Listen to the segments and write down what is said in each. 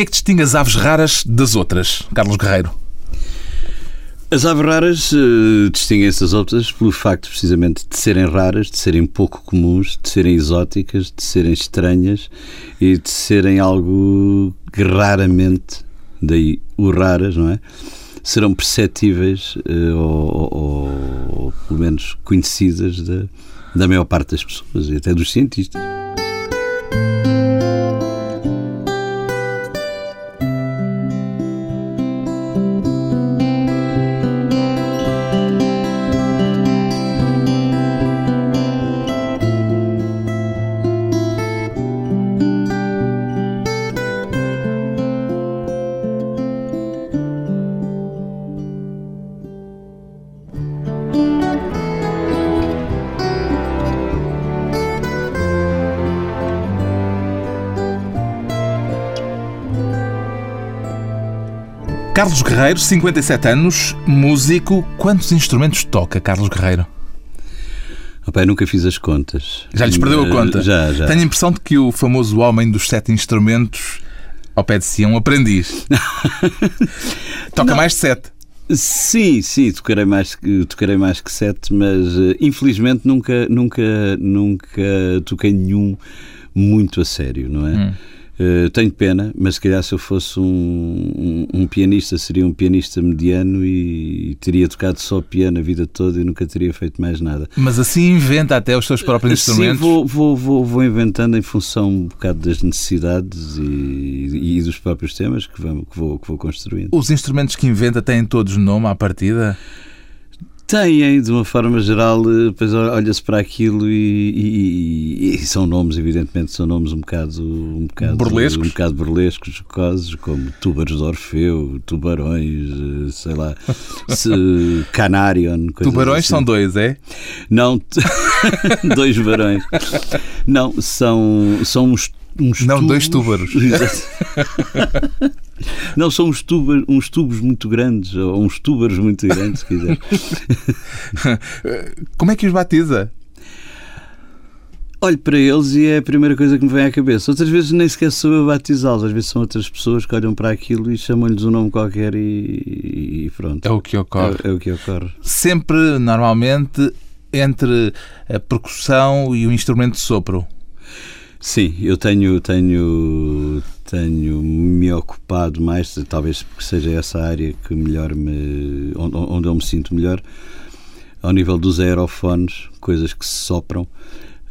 que é que distingue as aves raras das outras, Carlos Guerreiro? As aves raras uh, distinguem-se das outras pelo facto precisamente de serem raras, de serem pouco comuns, de serem exóticas, de serem estranhas e de serem algo que raramente, daí o raras, não é? Serão perceptíveis uh, ou, ou, ou, pelo menos conhecidas da, da maior parte das pessoas e até dos cientistas. Carlos Guerreiro, 57 anos, músico. Quantos instrumentos toca, Carlos Guerreiro? Opa, nunca fiz as contas. Já lhes perdeu a conta? Já, já. Tenho a impressão de que o famoso homem dos sete instrumentos, ao pé de si, é um aprendiz. Toca Não. mais de sete. Sim, sim, tocarei mais, tocarei mais que sete, mas uh, infelizmente nunca, nunca, nunca toquei nenhum muito a sério, não é? Hum. Uh, tenho pena, mas se calhar se eu fosse um, um, um, pianista, seria um pianista mediano e, teria tocado só piano a vida toda e nunca teria feito mais nada. Mas assim inventa até os seus próprios instrumentos? Sim, vou, vou, vou, vou, inventando em função um bocado das necessidades e, e dos próprios temas que vou, que, vou, que vou construindo. Os instrumentos que inventa têm todos nome à partida? Têm, de uma forma geral, eh, depois olha-se para aquilo e, e, e, são nomes, evidentemente, são nomes um bocado, um bocado burlescos, um bocado burlescos jocosos, como Túbaros de Orfeu, Tubarões, eh, sei lá, Canarion. Tubarões assim. são dois, é? Não, dois barões. Não, são, são uns uns Não, tubos. dois túbaros. Não, são uns tubos, uns tubos muito grandes, ou uns túbaros muito grandes, se quiser. Como é que os batiza? Olho para eles e é a primeira coisa que me vem à cabeça. Outras vezes nem sequer sou eu a batizá-los, às vezes são outras pessoas que olham para aquilo e chamam-lhes um nome qualquer e, e pronto. É o que ocorre. É, é o que ocorre. Sempre, normalmente, entre a percussão e o instrumento de sopro. Sim, eu tenho, tenho, tenho me ocupado mais, talvez porque seja essa área que melhor me, onde eu me sinto melhor, ao nível dos aerofones, coisas que se sopram.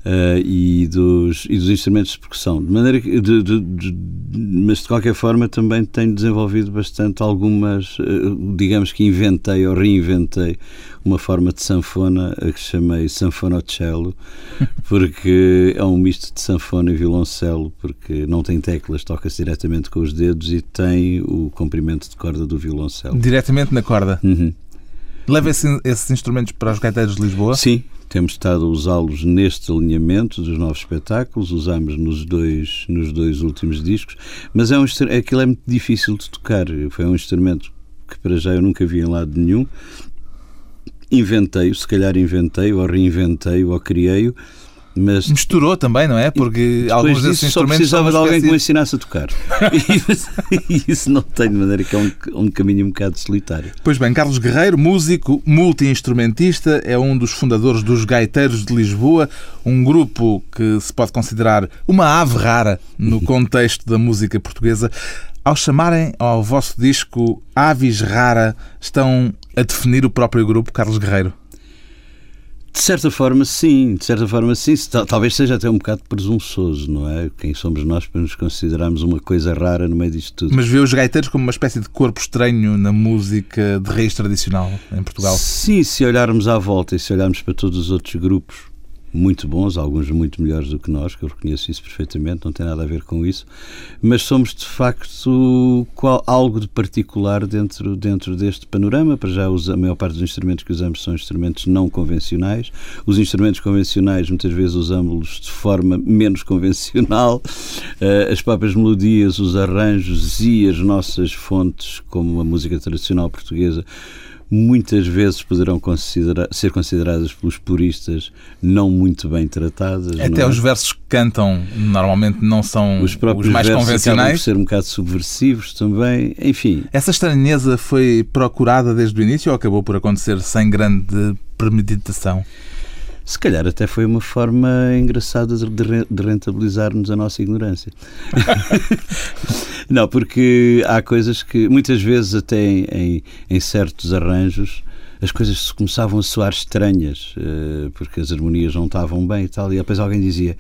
Uh, e, dos, e dos instrumentos de percussão. De maneira que, de, de, de, mas de qualquer forma também tenho desenvolvido bastante algumas, uh, digamos que inventei ou reinventei uma forma de sanfona a que chamei sanfonocello, porque é um misto de sanfona e violoncelo, porque não tem teclas, toca-se diretamente com os dedos e tem o comprimento de corda do violoncelo. Diretamente na corda? Uhum. Leva esse, esses instrumentos para os gaiteiros de Lisboa? Sim, temos estado a usá-los neste alinhamento dos novos espetáculos, usámos nos dois, nos dois últimos discos, mas é um, aquilo é muito difícil de tocar. Foi um instrumento que para já eu nunca vi em lado nenhum. Inventei-o, se calhar inventei-o, ou reinventei-o, ou criei-o, mas misturou também, não é? Porque alguns desses instrumentos só precisava de alguém que me ensinasse a tocar. e isso não tem de maneira que é um, um caminho um bocado solitário. Pois bem, Carlos Guerreiro, músico, multi-instrumentista, é um dos fundadores dos Gaiteiros de Lisboa, um grupo que se pode considerar uma ave rara no contexto da música portuguesa. Ao chamarem ao vosso disco Aves Rara, estão a definir o próprio grupo, Carlos Guerreiro? De certa forma, sim. De certa forma, sim. Talvez seja até um bocado presunçoso, não é? Quem somos nós para nos considerarmos uma coisa rara no meio disto tudo? Mas vê os gaiteiros como uma espécie de corpo estranho na música de raiz tradicional em Portugal? Sim, se olharmos à volta e se olharmos para todos os outros grupos muito bons, alguns muito melhores do que nós, que eu reconheço isso perfeitamente, não tem nada a ver com isso, mas somos de facto qual, algo de particular dentro, dentro deste panorama. Para já, a maior parte dos instrumentos que usamos são instrumentos não convencionais. Os instrumentos convencionais, muitas vezes, usamos-los de forma menos convencional. Eh, as próprias melodias, os arranjos e as nossas fontes, como a música tradicional portuguesa muitas vezes poderão considera ser consideradas pelos puristas não muito bem tratadas. Até é? os versos que cantam normalmente não são os, os mais versos convencionais. por ser um bocado subversivos também, enfim. Essa estranheza foi procurada desde o início ou acabou por acontecer sem grande premeditação? Se calhar até foi uma forma engraçada de rentabilizar-nos a nossa ignorância. Não, porque há coisas que muitas vezes até em, em, em certos arranjos as coisas começavam a soar estranhas, eh, porque as harmonias não estavam bem e tal, e depois alguém dizia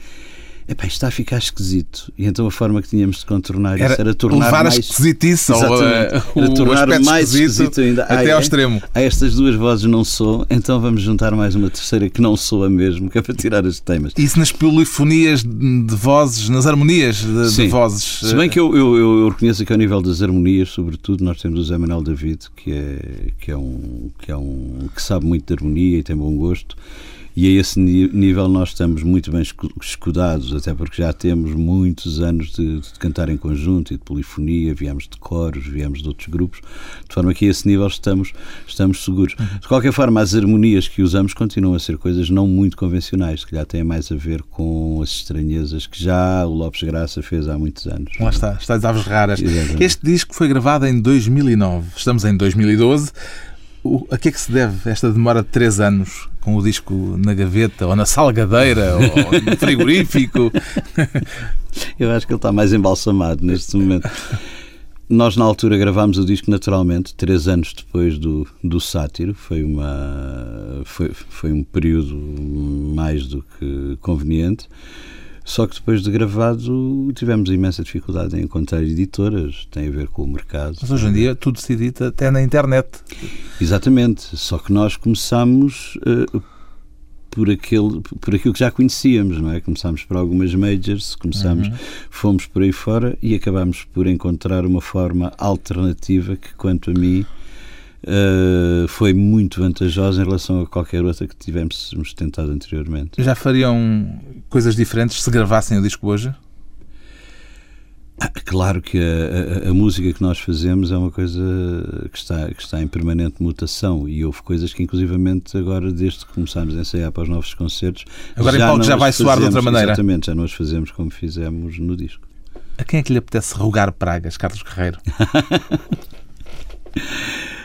epá, isto está a ficar esquisito. E então a forma que tínhamos de contornar era isso era tornar levar mais... a esquisitice ou uh, era o tornar mais esquisito ainda. até ao é? extremo. Ah, estas duas vozes não sou, então vamos juntar mais uma terceira que não soa mesmo, que é para tirar as temas. Isso nas polifonias de vozes, nas harmonias de, de vozes. Se bem que eu, eu, eu, reconheço que ao nível das harmonias, sobretudo, nós temos o Zé Manuel David, que é, que é, um, que é um que sabe muito de harmonia e tem bom gosto e a esse nível nós estamos muito bem escudados, até porque já temos muitos anos de, de cantar em conjunto e de polifonia, viemos de coros, viemos de outros grupos, de forma que a esse nível estamos, estamos seguros. Uhum. De qualquer forma, as harmonias que usamos continuam a ser coisas não muito convencionais, que já têm mais a ver com as estranhezas que já o Lopes Graça fez há muitos anos. Lá está, está às aves raras. Exatamente. Este disco foi gravado em 2009, estamos em 2012. O, a que é que se deve esta demora de três anos com o disco na gaveta, ou na salgadeira, ou no frigorífico? Eu acho que ele está mais embalsamado neste momento. Nós, na altura, gravámos o disco naturalmente, três anos depois do, do Sátiro. Foi, uma, foi, foi um período mais do que conveniente. Só que depois de gravado tivemos imensa dificuldade em encontrar editoras, tem a ver com o mercado. Mas hoje em dia tudo se edita até na internet. Exatamente, só que nós começamos uh, por, aquele, por aquilo que já conhecíamos, não é? Começámos por algumas majors, começámos, uhum. fomos por aí fora e acabámos por encontrar uma forma alternativa que, quanto a mim, Uh, foi muito vantajosa em relação a qualquer outra que tivéssemos tentado anteriormente. Já fariam coisas diferentes se gravassem o disco hoje? Ah, claro que a, a, a, música que nós fazemos é uma coisa que está, que está em permanente mutação e houve coisas que, inclusivamente, agora, desde que começámos a ensaiar para os novos concertos. Agora já em palco já vai soar de outra maneira. Exatamente, já não as fazemos como fizemos no disco. A quem é que lhe apetece rogar pragas, Carlos Guerreiro?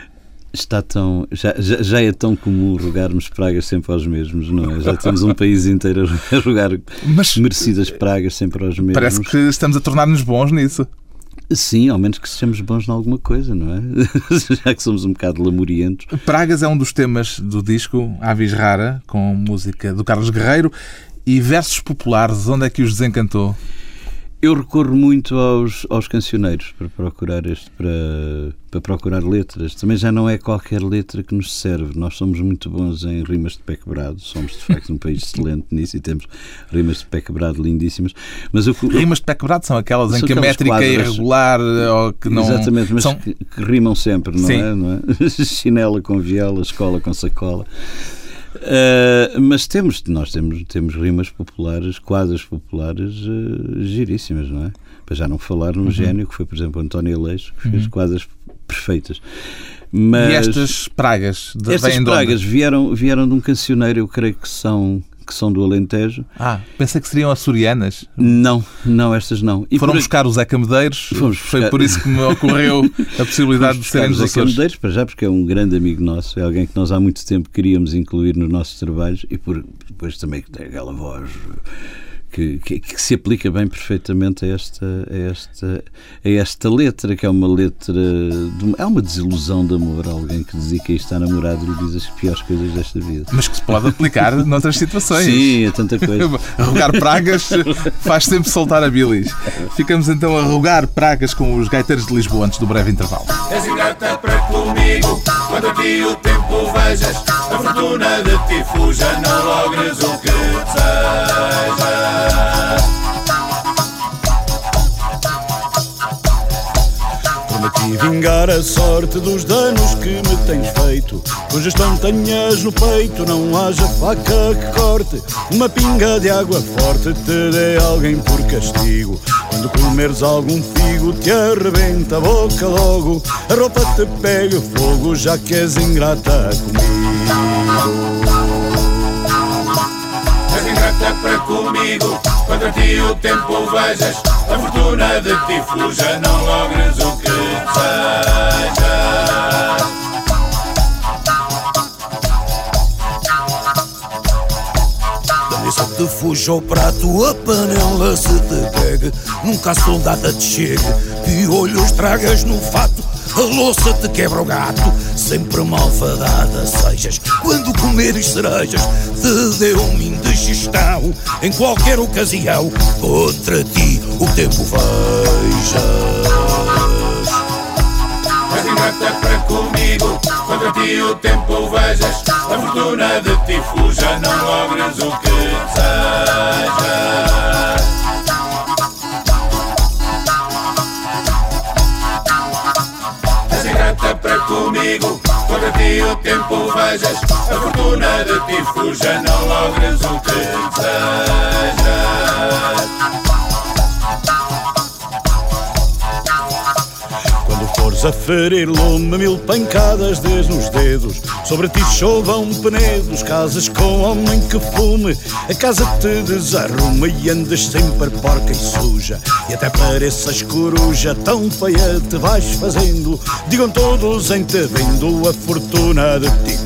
está tão. Já, já, já, é tão comum rogarmos pragas sempre aos mesmos, não é? Já temos um país inteiro a rogar Mas, merecidas pragas sempre aos mesmos. Parece que estamos a tornar-nos bons nisso. Sim, ao menos que sejamos bons em alguma coisa, não é? Já que somos um bocado lamurientos. Pragas é um dos temas do disco Avis Rara, com música do Carlos Guerreiro. E versos populares, onde é que os desencantou? Eu recorro muito aos, aos cancioneiros para procurar este para, para procurar letras. Também já não é qualquer letra que nos serve. Nós somos muito bons em rimas de pé quebrado. Somos de facto um país excelente nisso e temos rimas de pé quebrado lindíssimas. Mas eu, rimas de pé quebrado são aquelas são em que a métrica é irregular ou que não Exatamente, mas são... que, que rimam sempre, não Sim. é? Não é? Chinela com viela, escola com sacola. Uh, mas temos, nós temos, temos rimas populares, quadras populares uh, giríssimas, não é? Para já não falar no uhum. gênio, que foi, por exemplo, António Aleixo, que fez uhum. quadras perfeitas. Mas e estas pragas? De, estas pragas vieram, vieram de um cancioneiro, eu creio que são que são do Alentejo. Ah, pensei que seriam açorianas. Não, não, estas não. E Foram por... buscar os Zeca Medeiros. Fomos buscar... Foi por isso que me ocorreu a possibilidade de serem os Zeca Medeiros, para já, porque é um grande amigo nosso, é alguém que nós há muito tempo queríamos incluir nos nossos trabalhos e por, depois também tem aquela voz que, que, que, se aplica bem perfeitamente a esta, a, esta, a esta letra, que é uma letra. De, é uma desilusão de amor. Alguém que dedica isto a namorado e lhe diz as piores coisas desta vida. Mas que se pode aplicar noutras situações. Sim, é tanta coisa. Rogar pragas faz sempre soltar a bilis. Ficamos então a rogar pragas com os gaiteiros de Lisboa antes do breve intervalo. És ingrata para comigo, quando aqui o tempo vejas, a fortuna de ti fuja, não logres o que desejas. Vingar a sorte dos danos que me tens feito. Gestão tenhas no peito, não haja faca que corte. Uma pinga de água forte te dê alguém por castigo. Quando comeres algum figo, te arrebenta a boca logo. A roupa te pega fogo, já que és ingrata comigo ingrata para comigo. Contra ti o tempo vejas, a fortuna de ti fuja, não logres o que. Se te fuja o prato, a panela se te pegue. Nunca a soldada te chegue olhos tragas no fato. A louça te quebra o gato Sempre malfadada sejas. Quando comeres cerejas Te deu uma indigestão Em qualquer ocasião Contra ti o tempo vejas Para comigo. Contra ti o tempo vejas A fortuna de ti fuja. Não logres o que desejas. És ingrata para comigo. Contra ti o tempo vejas A fortuna de ti fuja. Não logres o que desejas Fores a ferir lume, mil pancadas des nos dedos. Sobre ti chovam penedos, casas com homem que fume. A casa te desarruma e andas sempre porca e suja. E até pareças coruja, tão feia te vais fazendo. Digam todos em te vendo a fortuna de ti.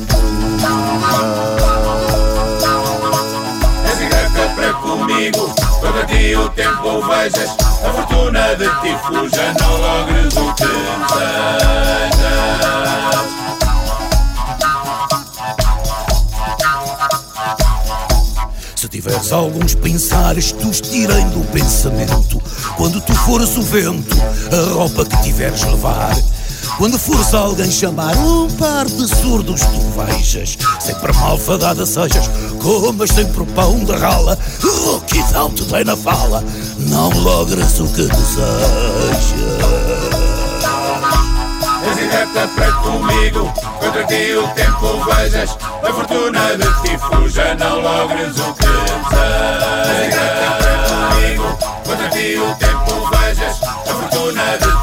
Ti o tempo vejas A fortuna de ti fuja Não logres o que desejas Se tiveres alguns pensares, tu os tirem do pensamento. Quando tu fores o vento, a roupa que tiveres levar. Quando fores alguém chamar um par de surdos, tu vejas. Sempre malfadada sejas, comas sempre o pão da rala. Rouquidão te dei na fala, não logras o que desejas. És ingrata para comigo Contra ti o tempo vejas A fortuna de ti fuja Não logres o que desejas És ingrata para comigo Contra ti o tempo vejas A fortuna de ti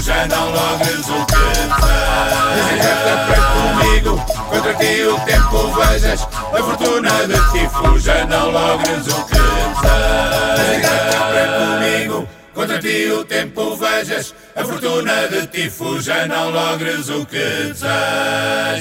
fuja Não logres o que desejas És ingrata para comigo Contra ti o tempo vejas? A fortuna de ti fuja Não logres o que desejas És ingrata para comigo Contra ti o tempo vejas, a fortuna de ti fuja, não logres o que desejas.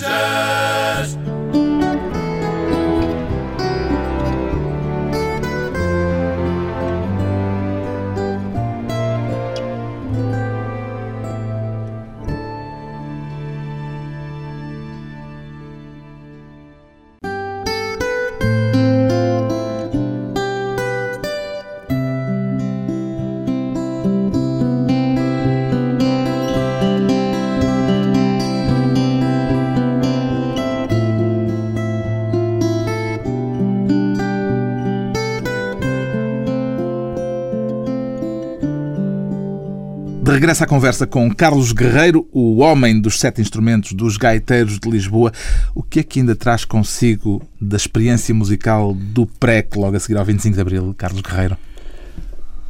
De regresso à conversa com Carlos Guerreiro, o homem dos sete instrumentos dos gaiteiros de Lisboa. O que é que ainda traz consigo da experiência musical do PREC, logo a seguir ao 25 de Abril, Carlos Guerreiro?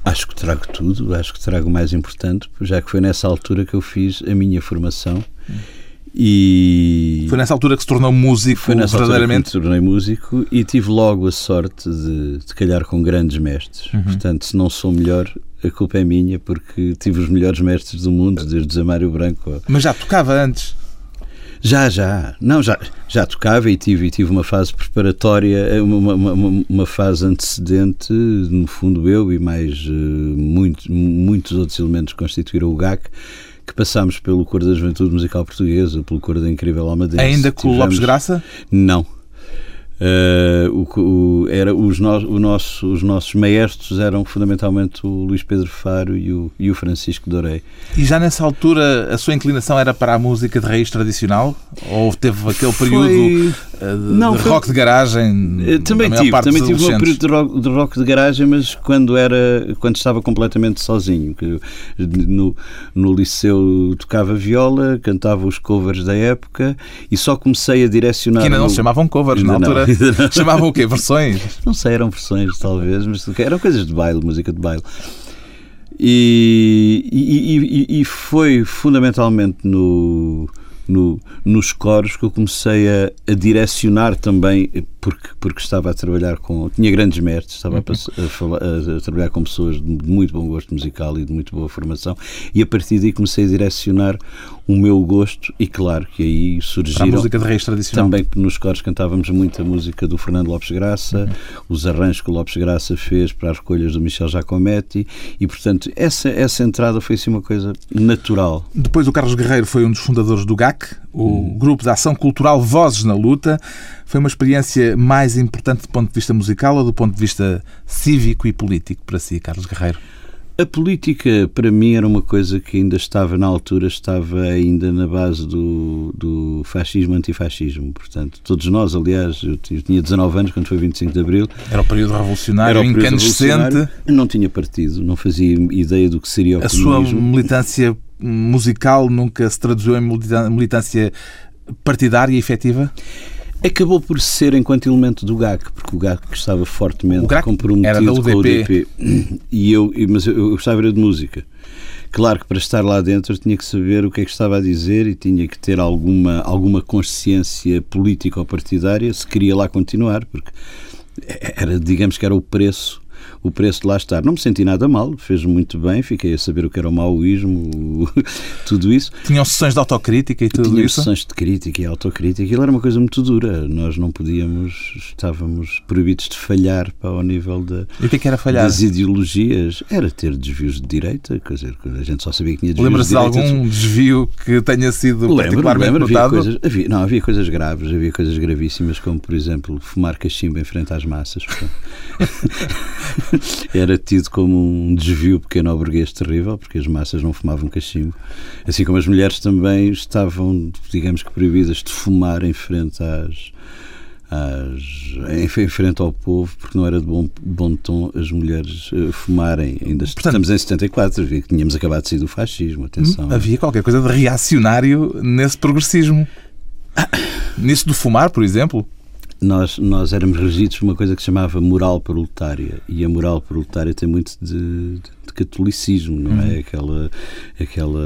Acho que trago tudo, acho que trago o mais importante, já que foi nessa altura que eu fiz a minha formação. E Foi nessa altura que se tornou músico foi nessa altura que me verdadeiramente? tornei músico e tive logo a sorte de, de calhar com grandes mestres. Uhum. Portanto, se não sou melhor, a culpa é minha, porque tive os melhores mestres do mundo, desde Zé Mário Branco. Mas já tocava antes. Já, já. Não, já, já tocava e tive, e tive uma fase preparatória, uma, uma, uma- fase antecedente, no fundo eu e mais eh, muito- muitos outros elementos que constituíram o GAC, que passámos pelo Coro da Juventude Musical Portuguesa, pelo Coro da Incrível Almadense. Ainda com o Tivemos- Lopes Graça? Não. Eh, o, o- era os, no, o nosso, os nossos maestros eram fundamentalmente o Luís Pedro Faro e o, e o Francisco Dorei. E já nessa altura a sua inclinação era para a música de raiz tradicional? Ou teve aquele período Não, de foi- rock de garagem? Eh, Também tive, também tive um período de rock, de rock de garagem, mas quando era quando estava completamente sozinho. No, no liceu tocava viola, cantava os covers da época e só comecei a direcionar. Que ainda não o- se chamavam covers na Ainda não, altura. não. Chamavam o quê? Versões? Não sei, eram versões talvez, mas eram coisas de baile, música de baile. E, e- e- e foi fundamentalmente no, no- nos coros que eu comecei a, a direcionar também, porque, porque estava a trabalhar com. Tinha grandes mestres, estava a, pass- a falar- a- trabalhar com pessoas de muito bom gosto musical e de muito boa formação, e a partir daí comecei a direcionar o meu gosto, e claro que aí Para a música de raiz tradicional. Também nos coros cantávamos muito a música do Fernando Lopes Graça, os arranjos que o Lopes Graça fez para as recolhas do Michel Giacometti e, portanto, essa, essa entrada foi assim uma coisa natural. Depois o Carlos Guerreiro foi um dos fundadores do GAC, o Grupo de Ação Cultural Vozes na Luta. Foi uma experiência mais importante do ponto de vista musical ou do ponto de vista cívico e político para si, Carlos Guerreiro? A política, para mim, era uma coisa que ainda estava, na altura, estava ainda na base do, do fascismo antifascismo. Portanto, todos nós, aliás, eu tinha 19 anos quando foi 25 de Abril, Era o período revolucionário, era o período incandescente. revolucionário, não tinha partido, não fazia ideia do que seria o A sua militância musical nunca se traduziu em militância partidária e efetiva? Acabou por ser enquanto elemento do GAC, porque o GAC estava fortemente GAC comprometido com o UDP. E eu, mas eu, gostava de música. Claro que para estar lá dentro eu tinha que saber o que é que estava a dizer e tinha que ter alguma, alguma consciência política ou partidária se queria lá continuar, porque era, digamos que era o preço o preço de lá estar. Não me senti nada mal, fez muito bem, fiquei a saber o que era o maoísmo, o- tudo isso. Tinham sessões de autocrítica e tudo Tinha isso? sessões de crítica e autocrítica. Aquilo era uma coisa muito dura. Nós não podíamos, estávamos proibidos de falhar para ao nível da, E o que é que era falhar? das ideologias. Era ter desvios de direita, quer dizer, a gente só sabia que tinha desvios Lembra-se de algum desvio que tenha sido Lembro, particularmente lembro, havia notado? coisas, havia, não, havia coisas graves, havia coisas gravíssimas, como por exemplo fumar cachimbo em frente às massas. portanto. Era tido como um desvio pequeno burguês terrível, porque as massas não fumavam cachimbo. Assim como as mulheres também estavam, digamos que, proibidas de fumar em frente às. às em, frente ao povo, porque não era de bom, bom tom as mulheres eh, fumarem. Ainda estamos em 74, vi que tínhamos acabado de sair do fascismo, atenção. Havia qualquer coisa de reacionário nesse progressismo. Nisso do fumar, por exemplo. Nós, nós éramos regidos por uma coisa que se chamava moral proletária e a moral proletária tem muito de, de catolicismo, não é? Aquela, aquela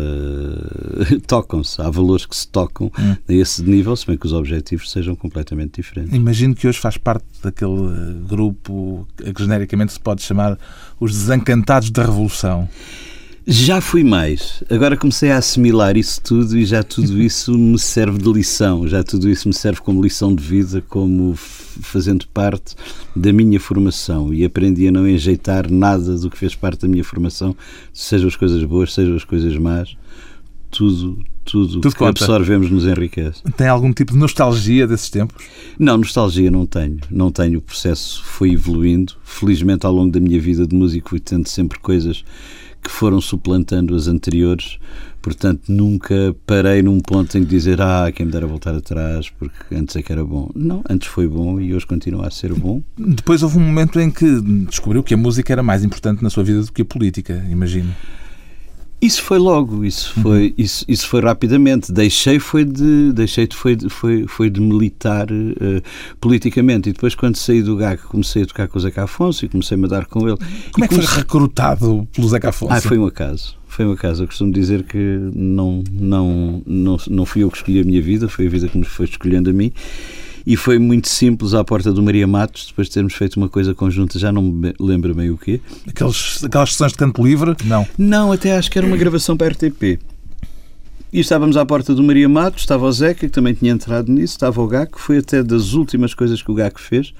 tocam-se, há valores que se tocam a esse nível, se bem que os objetivos sejam completamente diferentes. Imagino que hoje faz parte daquele eh, grupo a que genericamente se pode chamar os desencantados da Revolução. Já fui mais. Agora comecei a assimilar isso tudo e já tudo isso me serve de lição. Já tudo isso me serve como lição de vida, como fazendo parte da minha formação. E aprendi a não enjeitar nada do que fez parte da minha formação, sejam as coisas boas, sejam as coisas más. Tudo, tudo, Tudo que conta. absorvemos nos enriquece. Tem algum tipo de nostalgia desses tempos? Não, nostalgia não tenho. Não tenho. O processo foi evoluindo. Felizmente, ao longo da minha vida de músico, fui tendo sempre coisas que foram suplantando as anteriores. Portanto, nunca parei num ponto em que dizer ah, quem me dera voltar atrás, porque antes é que era bom. Não, antes foi bom e hoje continua a ser bom. Depois houve um momento em que descobriu que a música era mais importante na sua vida do que a política, imagino. Isso foi logo, isso foi, isso, isso foi rapidamente. Deixei foi de, deixei de, foi, de- foi, foi de militar eh, politicamente. E depois, quando saí do GAC, comecei a tocar com o Zeca Afonso e comecei-me a dar com ele. Como E é que foi comecei- recrutado pelo Zeca Afonso? Ah, foi um acaso. Foi um acaso. Eu costumo dizer que não, não, não, não fui eu que escolhi a minha vida, foi a vida que me foi escolhendo a mim. E foi muito simples à porta do Maria Matos, depois de termos feito uma coisa conjunta, já não me lembro bem o quê. Aqueles, aquelas sessões de canto livre? Não. Não, até acho que era uma gravação para a RTP. E estávamos à porta do Maria Matos, estava o Zeca, que também tinha entrado nisso, estava o Gaco, foi até das últimas coisas que o Gaco fez.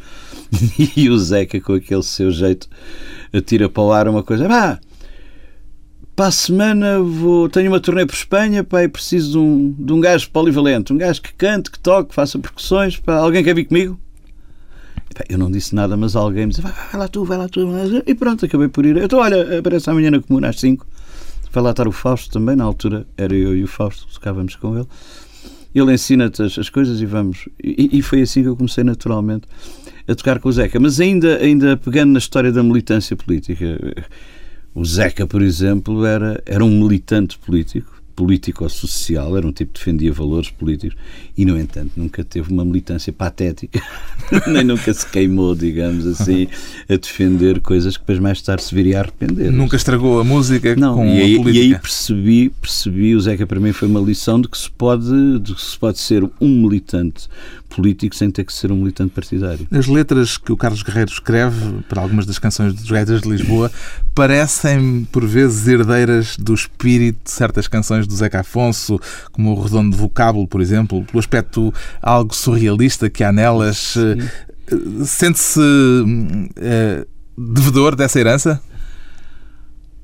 E o Zeca, com aquele seu jeito, atira para o ar uma coisa. Ah, para a semana vou, tenho uma turnê por Espanha, pá, e preciso de um, de um gajo polivalente, um gajo que cante, que toque, que faça percussões. Pá, alguém quer vir comigo? Pá, Eu não disse nada, mas alguém me disse: vai, vai lá tu, vai lá tu. E pronto, acabei por ir. Então, olha, aparece amanhã na comuna às 5. Vai lá estar o Fausto também, na altura era eu e o Fausto tocávamos com ele. Ele ensina-te as, as, coisas e vamos. E, e, foi assim que eu comecei naturalmente a tocar com o Zeca. Mas ainda, ainda pegando na história da militância política, o Zeca, por exemplo, era, era um militante político político-social, era um tipo que defendia valores políticos e, no entanto, nunca teve uma militância patética, nem nunca se queimou, digamos assim, a defender coisas que depois mais tarde se viria a arrepender. Nunca estragou a música Não, com e aí, a política. E aí percebi, percebi, o Zeca para mim foi uma lição de que se pode, de que se pode ser um militante político sem ter que ser um militante partidário. As letras que o Carlos Guerreiro escreve para algumas das canções dos Gaiters de Lisboa parecem, por vezes, herdeiras do espírito de certas canções do Zeca Afonso, como o Redondo Vocábulo, por exemplo, pelo aspecto algo surrealista que há nelas. Sente-se uh, devedor dessa herança?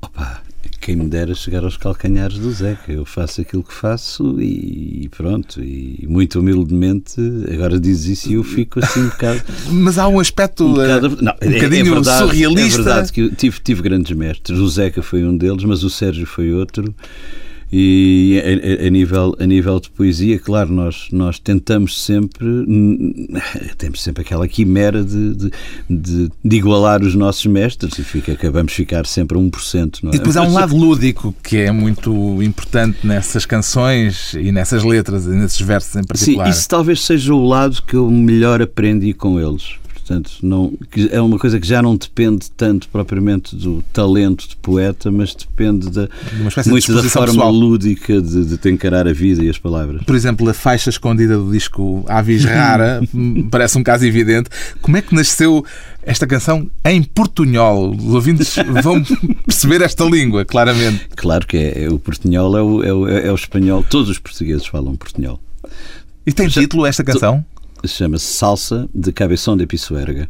Opa, quem me dera chegar aos calcanhares do Zeca. Eu faço aquilo que faço e pronto. E muito humildemente, agora diz isso e eu fico assim um bocado. Mas há um aspecto um, bocado, não, um bocadinho é, é verdade, surrealista. É verdade que tive, tive grandes mestres. O Zeca foi um deles, mas o Sérgio foi outro. E a, a, nível, a nível de poesia, claro, nós, nós tentamos sempre, temos sempre aquela quimera de, de, de, de igualar os nossos mestres e fica, acabamos de ficar sempre a 1%. Não é? E depois há um lado lúdico que é muito importante nessas canções e nessas letras e nesses versos em particular. Sim, isso talvez seja o lado que eu melhor aprendi com eles. Portanto, não, é uma coisa que já não depende tanto propriamente do talento de poeta, mas depende da, de muito da forma pessoal. lúdica de, de te encarar a vida e as palavras. Por exemplo, a faixa escondida do disco Avis Rara parece um caso evidente. Como é que nasceu esta canção em portunhol? Os ouvintes vão perceber esta língua, claramente. Claro que é. é o portunhol é o, é o, é o espanhol. Todos os portugueses falam portunhol. E tem título esta canção? Chama-se Salsa de Cabeção de Pisuerga.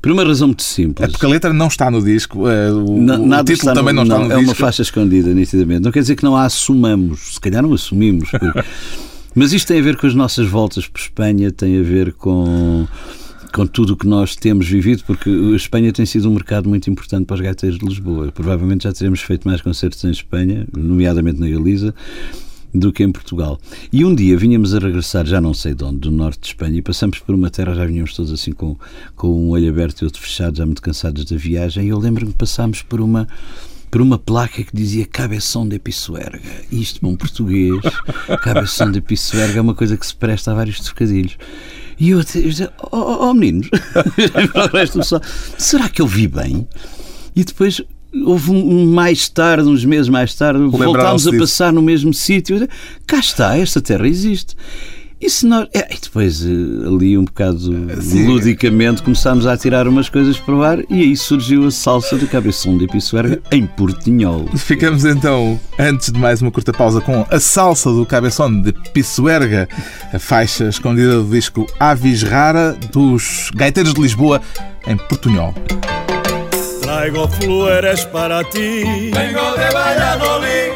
Por uma razão muito simples. É porque a letra não está no disco, o, Nada o título também no, não está no é disco. É uma faixa escondida, nitidamente. Não quer dizer que não a assumamos, se calhar não assumimos. Porque... Mas isto tem a ver com as nossas voltas por Espanha, tem a ver com com tudo o que nós temos vivido, porque a Espanha tem sido um mercado muito importante para os gaiteiros de Lisboa. Provavelmente já teremos feito mais concertos em Espanha, nomeadamente na Galiza, do que em Portugal. E um dia vinhamos a regressar, já não sei de onde, do norte de Espanha, e passamos por uma terra, já vinhamos todos assim com, com um olho aberto e outro fechado, já muito cansados da viagem, e eu lembro-me que passámos por uma por uma placa que dizia Cabeção de Pissuerga. Isto, bom português, Cabeção de Pissuerga é uma coisa que se presta a vários trocadilhos. E eu dizia, oh, oh, oh meninos, será que eu vi bem? E depois houve um, mais tarde, uns meses mais tarde, voltámos a passar no mesmo sítio. Cá está, esta terra existe. E se nós. É, e depois, ali um bocado Sim. ludicamente, começámos a tirar umas coisas para o ar e aí surgiu a salsa de cabeção de Pissuerga em Portinhol. Ficamos então, antes de mais uma curta pausa, com a salsa do cabeção de Pissuerga, a faixa escondida do disco Avis Rara dos Gaiteiros de Lisboa em Portunhol. Traigo flores para ti. Vengo de Valladolid.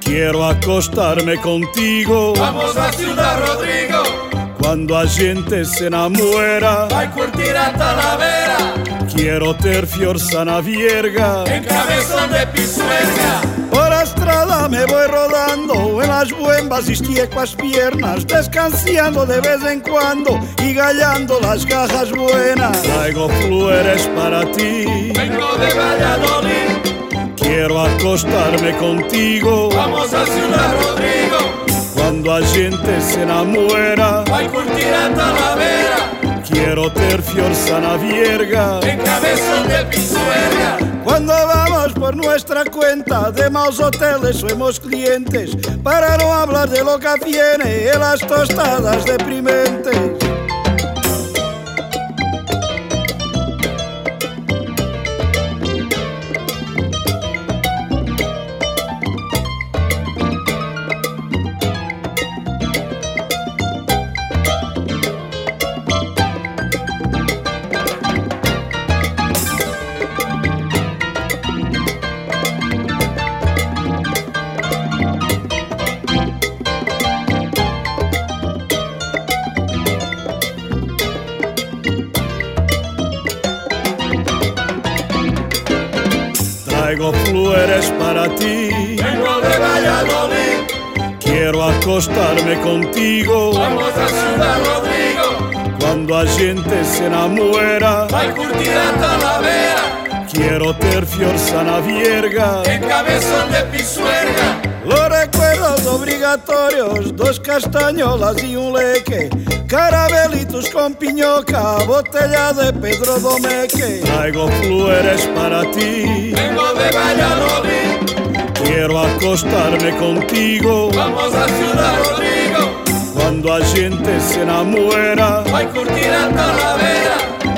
Quiero acostarme contigo. Vamos a Ciudad Rodrigo. Cuando a gente se enamora. Vai curtir a Talavera. Quiero ter fiorza na vierga. En cabezón de pisuerga. Me voy rodando en las buembas y estieco as piernas, descansando de vez en cuando y gallando las cajas buenas. Traigo flores para ti. Vengo de Valladolid. Quiero acostarme contigo. Vamos a Ciudad Rodrigo. Cuando a gente se enamora. Vai curtir a Talavera. Quiero ter fiorza na vierga. En cabezón de pisuerga. Cuando vamos por nuestra cuenta de maus hoteles somos clientes para no hablar de lo que viene en las tostadas deprimentes. Acostarme contigo Vamos a Ciudad Rodrigo, cuando a gente se enamora. vai curtir a Talavera, Quiero ter fiorza na vierga. en cabezón de pisuerga. Los recuerdos obrigatorios, dos castañolas y un leque, carabelitos con piñoca, botella de Pedro Domeque. Traigo flores para ti, Vengo de Valladolid, quiero acostarme contigo. vamos a Ciudad Rodrigo, Cuando a gente se enamora, vai curtir a Talavera,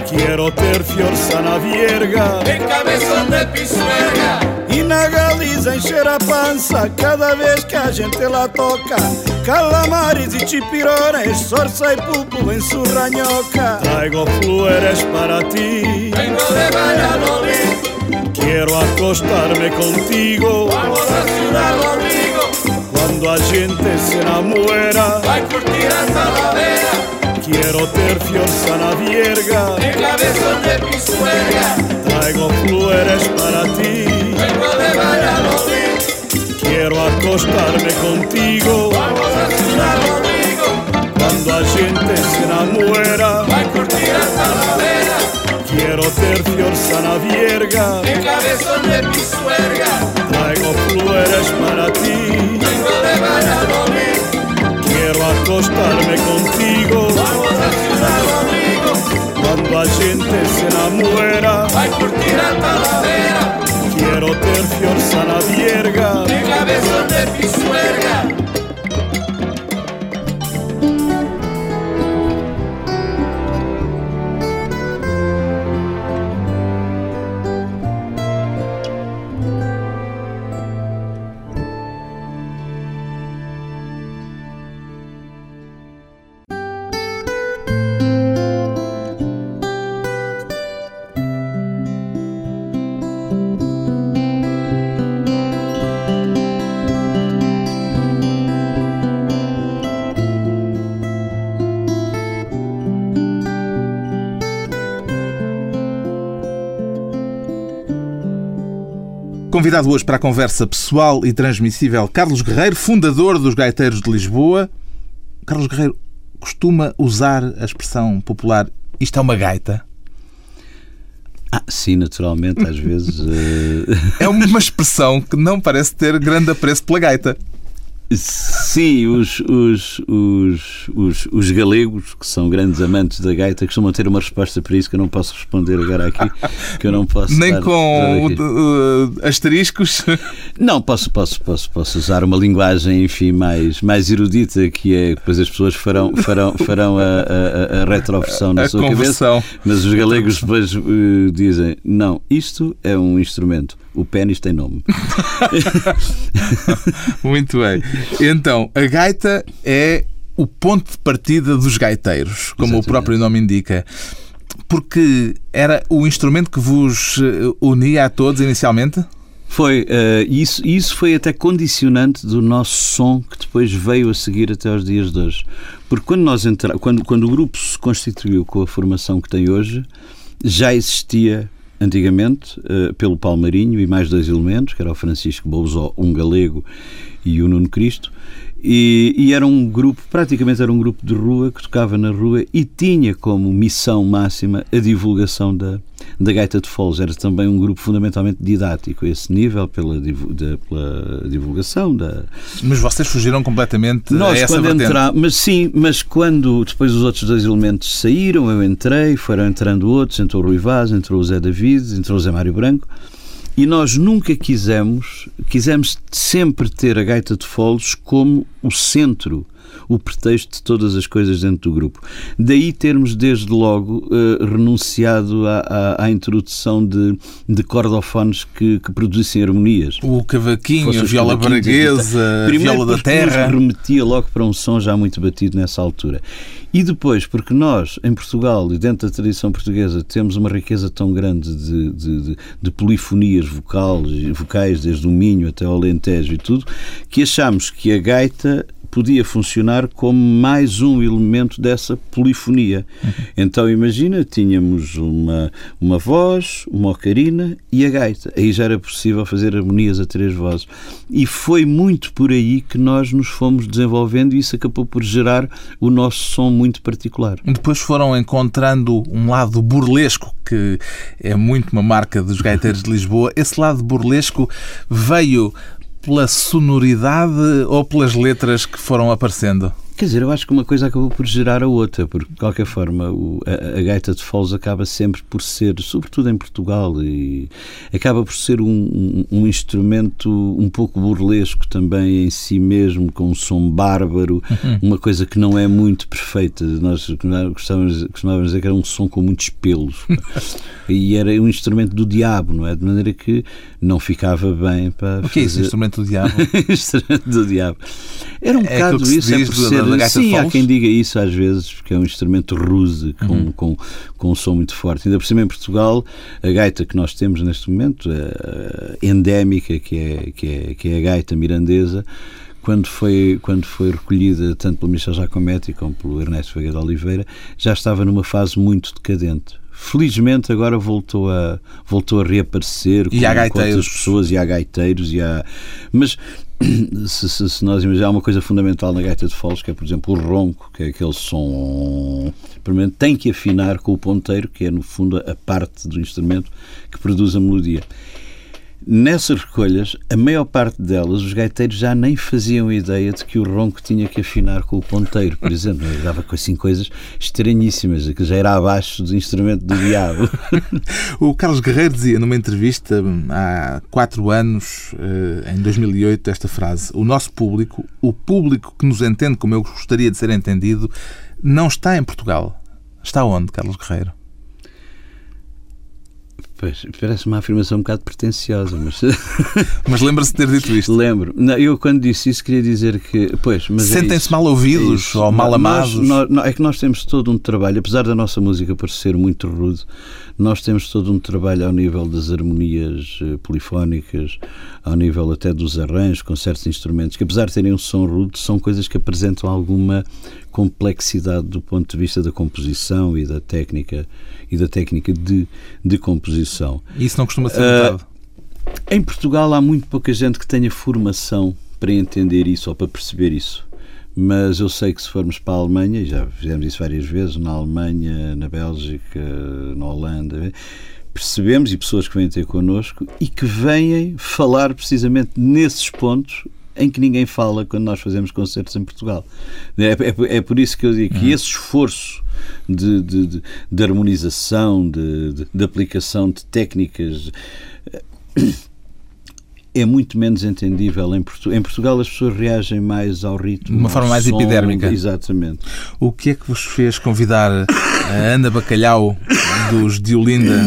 quiero ter fiorza na vierga. en cabezón de pisuerga. E na Galiza encher a pança cada vez que a gente lá toca. Calamares e chipirones, sorça e pulpo em surranhoca. Traigo flores para ti, Vengo de Valladolid, quiero acostarme contigo. vamos a Ciudad Rodrigo, Cuando a gente se enamora, vai curtir a Talavera, quiero ter fiorza na vierga. en cabezón de pisuerga. Traigo flores para ti, Vengo de Valladolid, quiero acostarme contigo. vamos a Ciudad Rodrigo, Cuando a gente se enamora, vai curtir a Talavera, quiero ter fiorza na vierga. en cabezón de pisuerga. Traigo flores para ti, Vengo de Valladolid, quiero acostarme contigo. vamos a Ciudad Rodrigo, Cuando a gente se enamora, Convidado hoje para a conversa pessoal e transmissível, Carlos Guerreiro, fundador dos Gaiteiros de Lisboa. Carlos Guerreiro costuma usar a expressão popular isto é uma gaita? Ah, sim, naturalmente, às vezes. eh, É uma expressão que não parece ter grande apreço pela gaita. Sim, os, os, os, os, os galegos, que são grandes amantes da gaita, costumam ter uma resposta para isso que eu não posso responder agora aqui. Que eu não posso Nem com uh, asteriscos. Não, posso, posso, posso, posso usar uma linguagem, enfim, mais, mais erudita, que é depois as pessoas farão, farão, farão a, a, a retroversão na A sua conversão. cabeça. Mas os galegos depois eh, dizem: não, isto é um instrumento. O pênis tem nome. Muito bem. Então, a gaita é o ponto de partida dos gaiteiros, como Exatamente. o próprio nome indica. Porque era o instrumento que vos eh, unia a todos inicialmente? Foi, eh, isso, isso foi até condicionante do nosso som que depois veio a seguir até aos dias de hoje. Porque quando, nós entra, quando, quando o grupo se constituiu com a formação que tem hoje, já existia antigamente, eh, pelo Palmarinho e mais dois elementos, que era o Francisco Bouzó, um galego, e o Nuno Cristo, e, e era um grupo, praticamente era um grupo de rua que tocava na rua e tinha como missão máxima a divulgação da, da gaita de foles. Era também um grupo fundamentalmente didático a esse nível, pela, pela divulgação da, Mas vocês fugiram completamente a nós, essa quando vertente. entra... Mas sim, mas quando depois os outros dois elementos saíram, eu entrei, foram entrando outros, entrou o Rui Vaz, entrou o Zé David, entrou o Zé Mário Branco, e nós nunca quisemos, quisemos sempre ter a gaita de foles como o centro, o pretexto de todas as coisas dentro do grupo. Daí termos, desde logo, eh, renunciado à, à- à introdução de, de cordofones que, que produzissem harmonias O cavaquinho, a viola braguesa, a viola da terra. remetia logo para um som já muito batido nessa altura. E depois, porque nós, em Portugal e dentro da tradição portuguesa, temos uma riqueza tão grande de, de, de- de polifonias vocais, vocais, desde o Minho até ao Alentejo e tudo, que achamos que a gaita podia funcionar como mais um elemento dessa polifonia. Uhum. Então imagina, tínhamos uma, uma voz, uma ocarina e a gaita. Aí já era possível fazer harmonias a três vozes. E foi muito por aí que nós nos fomos desenvolvendo e isso acabou por gerar o nosso som muito particular. Depois foram encontrando um lado burlesco que é muito uma marca dos gaiteiros de Lisboa. Esse lado burlesco veio pela sonoridade ou pelas letras que foram aparecendo? Quer dizer, eu acho que uma coisa acabou por gerar a outra, porque de qualquer forma o, a, a, gaita de foles acaba sempre por ser, sobretudo em Portugal, e acaba por ser um, um, um, instrumento um pouco burlesco também em si mesmo, com um som bárbaro, uhum. uma coisa que não é muito perfeita. Nós costumávamos dizer que era um som com muitos pelos. e era um instrumento do diabo, não é? De maneira que não ficava bem para. O que fazer... é esse instrumento do diabo? instrumento do diabo. Era um é bocado isso, é por ser da Sim, há quem diga isso às vezes, porque é um instrumento ruse, com, uhum. com, com um som muito forte. Ainda por cima em Portugal, a gaita que nós temos neste momento, a endémica, que é, que é, que é a gaita mirandesa, quando foi, quando foi recolhida tanto pelo Michel Giacometti como pelo Ernesto Veiga de Oliveira, já estava numa fase muito decadente. Felizmente agora voltou a, voltou a reaparecer e com, há gaiteiros. com outras pessoas e há gaiteiros e há... Mas se, se, se, nós imaginarmos, há uma coisa fundamental na gaita de foles, que é, por exemplo, o ronco, que é aquele som. Primeiro, tem que afinar com o ponteiro, que é, no fundo, a parte do instrumento que produz a melodia. Nessas recolhas, a maior parte delas, os gaiteiros já nem faziam ideia de que o ronco tinha que afinar com o ponteiro, por exemplo. Eu dava assim coisas estranhíssimas, que já era abaixo do instrumento do diabo. o Carlos Guerreiro dizia numa entrevista há quatro anos, eh, em 2008, esta frase: O nosso público, o público que nos entende como eu gostaria de ser entendido, não está em Portugal. Está onde, Carlos Guerreiro? Pois, parece uma afirmação um bocado pretenciosa, mas. mas lembra-se de ter dito isto? Lembro. Não, eu, quando disse isso, queria dizer que. Pois, mas é Sentem-se é mal ouvidos é ou mal amados? Nós, nós, é que nós temos todo um trabalho, apesar da nossa música parecer muito rude, nós temos todo um trabalho ao nível das harmonias eh, polifónicas, ao nível até dos arranjos, com certos instrumentos, que apesar de terem um som rude, são coisas que apresentam alguma complexidade do ponto de vista da composição e da técnica e da técnica de, de composição. Isso não costuma ser? Uh, em Portugal há muito pouca gente que tenha formação para entender isso ou para perceber isso. Mas eu sei que se formos para a Alemanha, e já fizemos isso várias vezes, na Alemanha, na Bélgica, na Holanda, percebemos, e pessoas que vêm ter connosco, e que vêm falar precisamente nesses pontos em que ninguém fala quando nós fazemos concertos em Portugal. É, é, é por isso que eu digo que uhum. esse esforço de, de, de, de harmonização, de, aplicação de técnicas é muito menos entendível em Portugal. Em Portugal as pessoas reagem mais ao ritmo. De uma forma mais som, epidérmica. Exatamente. O que é que vos fez convidar a Ana Bacalhau dos Diolinda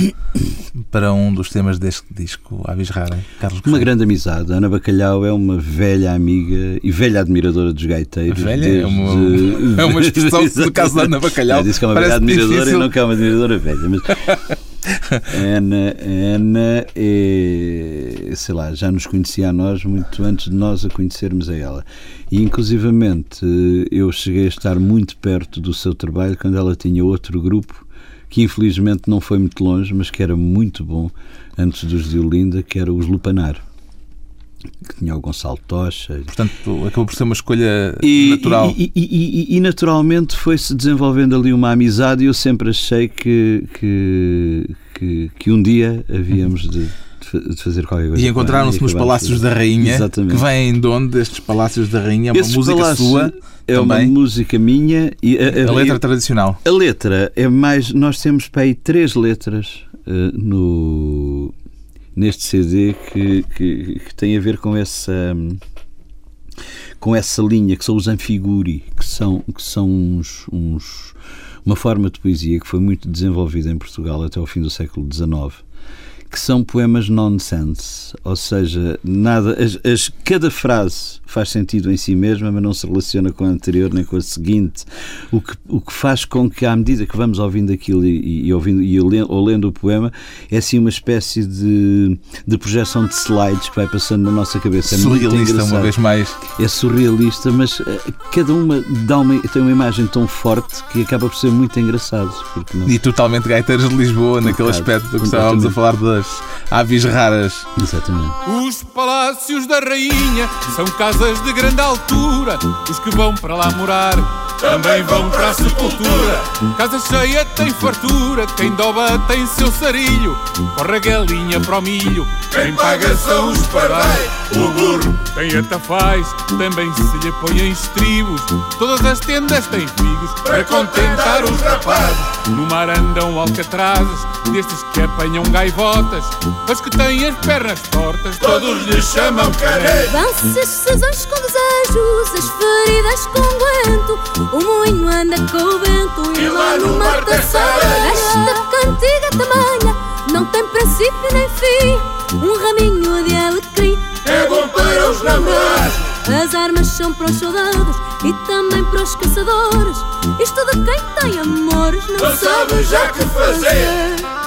para um dos temas deste disco, Avis Rara? Carlos Uma grande amizade. A Ana Bacalhau é uma velha amiga e velha admiradora dos gaiteiros. Velha? Desde... É, uma, é uma expressão no caso da Ana Bacalhau. É, disse que é uma velha admiradora difícil. e não que é uma admiradora velha. Mas... Ana, Ana é, sei lá, já nos conhecia a nós muito antes de nós a conhecermos a ela. E inclusivamente eu cheguei a estar muito perto do seu trabalho quando ela tinha outro grupo que infelizmente não foi muito longe, mas que era muito bom antes dos de Olinda, que era os Lupanar que tinha o Gonçalo Tocha. Portanto, acabou por ser uma escolha e, natural. E, e, e, naturalmente foi-se desenvolvendo ali uma amizade e eu sempre achei que, que, que, que um dia havíamos de, de fazer qualquer coisa. E encontraram-se nos Palácios da Rainha, Exatamente. que vêm de onde estes Palácios da Rainha? É uma Esses música sua? É também. uma música minha. E a, a, a letra tradicional? A letra é mais. Nós temos para aí três letras uh, no, neste CD que, que, que, tem a ver com essa com essa linha que são os anfiguri que são que são uns, uns uma forma de poesia que foi muito desenvolvida em Portugal até ao fim do século XIX que são poemas nonsense, ou seja, nada, as, as, cada frase faz sentido em si mesma, mas não se relaciona com a anterior nem com a seguinte, o que, o que faz com que, à medida que vamos ouvindo aquilo e, e ouvindo, e ou lendo o poema, é assim uma espécie de, de projeção de slides que vai passando na nossa cabeça. É surrealista, uma vez mais. É surrealista, mas uh, cada uma dá uma, tem uma imagem tão forte que acaba por ser muito engraçado. Não... E totalmente gaiteiros de Lisboa, um naquele bocado, aspecto que estávamos a falar das aves raras. Exatamente. Os palácios da rainha são casas de grande altura. Os que vão para lá morar também vão para a sepultura. Casa cheia tem fartura, quem doba tem seu sarilho. Corre a galinha para o milho, quem paga são os pardais. O burro tem atafais, também se lhe põe em estribos. Todas as tendas têm figos para contentar os rapazes. No mar andam alcatrazes, destes que apanham gaivotas. Os que têm as pernas tortas, todos lhes chamam carei. Vão-se as sazões com desejos, as feridas com guento. O moinho anda com o vento e, e lá no mar Esta cantiga tamanha não tem princípio nem fim. Um raminho de alecrim é bom para os namorados. As armas são para os soldados e também para os caçadores. Isto de quem tem amores não, não sabe já que fazer.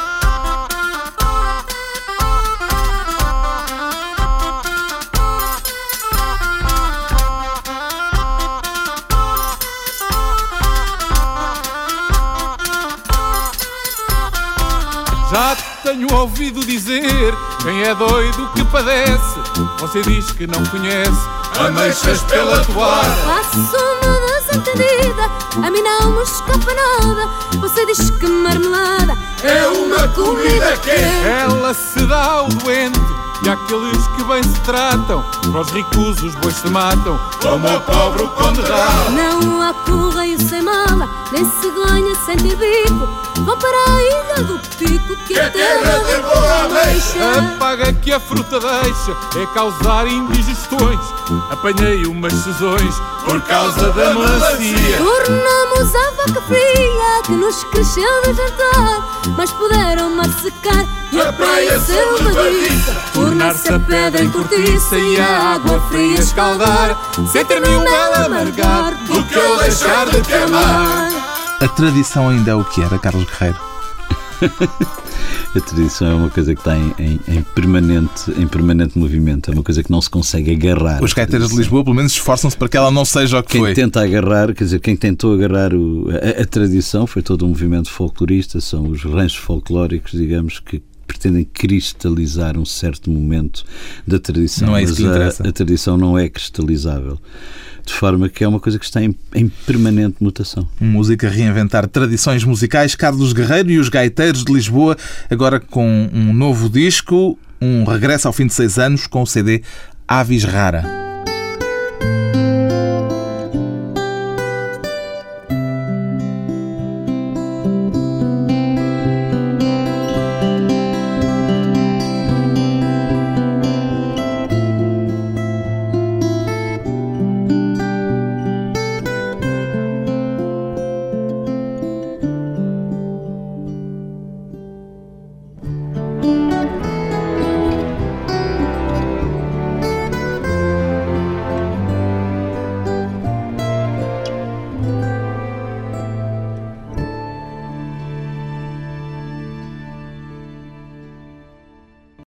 Já tenho ouvido dizer quem é doido que padece. Você diz que não conhece ameixas pela toalha. Faço uma desentendida, a mim não me escapa nada. Você diz que marmelada é uma comida que ela se dá ao doente. E aqueles que bem se tratam, para os ricos os bois se matam, como o pobre o condenado. Não há correio sem mala, nem cegonha sem ter bico. Vão para a ilha do pico, que, que a terra de boa ameixa. A paga que a fruta deixa é causar indigestões. Apanhei umas sezões por causa da melancia. Tornamos a vaca fria que nos cresceu de jantar, mas puderam massecar e a praia selvadiça. Tornar-se a pedra em cortiça e a água fria escaldar, sem ter mil belo amargar do que eu deixar de te amar. A tradição ainda é o que era, Carlos Guerreiro? a tradição é uma coisa que está em, em, em, permanente, em permanente movimento, é uma coisa que não se consegue agarrar. Os gaiteiros de Lisboa, pelo menos, esforçam-se para que ela não seja o que quem foi. Quem tenta agarrar, quer dizer, quem tentou agarrar o, a, a, tradição foi todo um movimento folclorista, são os ranchos folclóricos, digamos, que pretendem cristalizar um certo momento da tradição. Não é isso mas a, a tradição não é cristalizável de forma que é uma coisa que está em, em, permanente mutação. Música reinventar tradições musicais. Carlos Guerreiro e os Gaiteiros de Lisboa, agora com um novo disco, um regresso ao fim de seis anos com o CD Avis Rara.